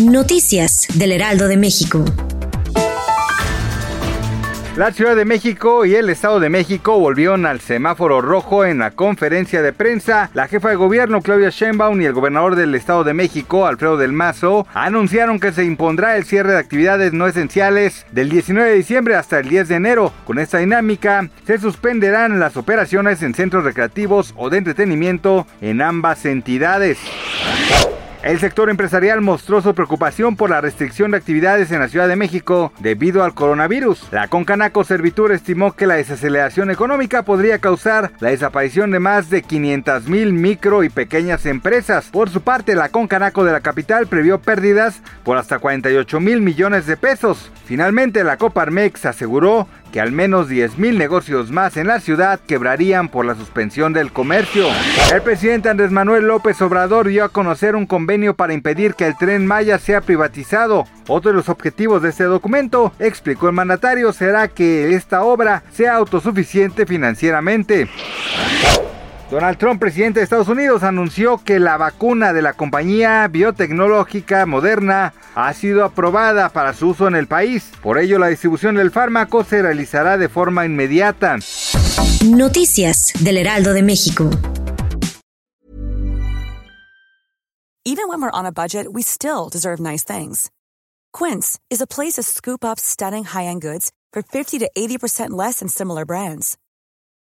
Noticias del Heraldo de México. La Ciudad de México y el Estado de México volvieron al semáforo rojo en la conferencia de prensa. La jefa de gobierno Claudia Sheinbaum y el gobernador del Estado de México, Alfredo del Mazo, anunciaron que se impondrá el cierre de actividades no esenciales del 19 de diciembre hasta el 10 de enero. Con esta dinámica, se suspenderán las operaciones en centros recreativos o de entretenimiento en ambas entidades. El sector empresarial mostró su preocupación por la restricción de actividades en la Ciudad de México debido al coronavirus. La Concanaco Servitur estimó que la desaceleración económica podría causar la desaparición de más de 500 mil micro y pequeñas empresas. Por su parte, la Concanaco de la capital previó pérdidas por hasta 48 mil millones de pesos. Finalmente, la Coparmex aseguró que al menos 10.000 negocios más en la ciudad quebrarían por la suspensión del comercio. El presidente Andrés Manuel López Obrador dio a conocer un convenio para impedir que el tren Maya sea privatizado. Otro de los objetivos de este documento, explicó el mandatario, será que esta obra sea autosuficiente financieramente. Donald Trump, presidente de Estados Unidos, anunció que la vacuna de la compañía biotecnológica Moderna ha sido aprobada para su uso en el país. Por ello, la distribución del fármaco se realizará de forma inmediata. Noticias del Heraldo de México. Even when we're on a budget, we still deserve nice things. Quince is a place to scoop up stunning high-end goods for 50 to 80% less than similar brands.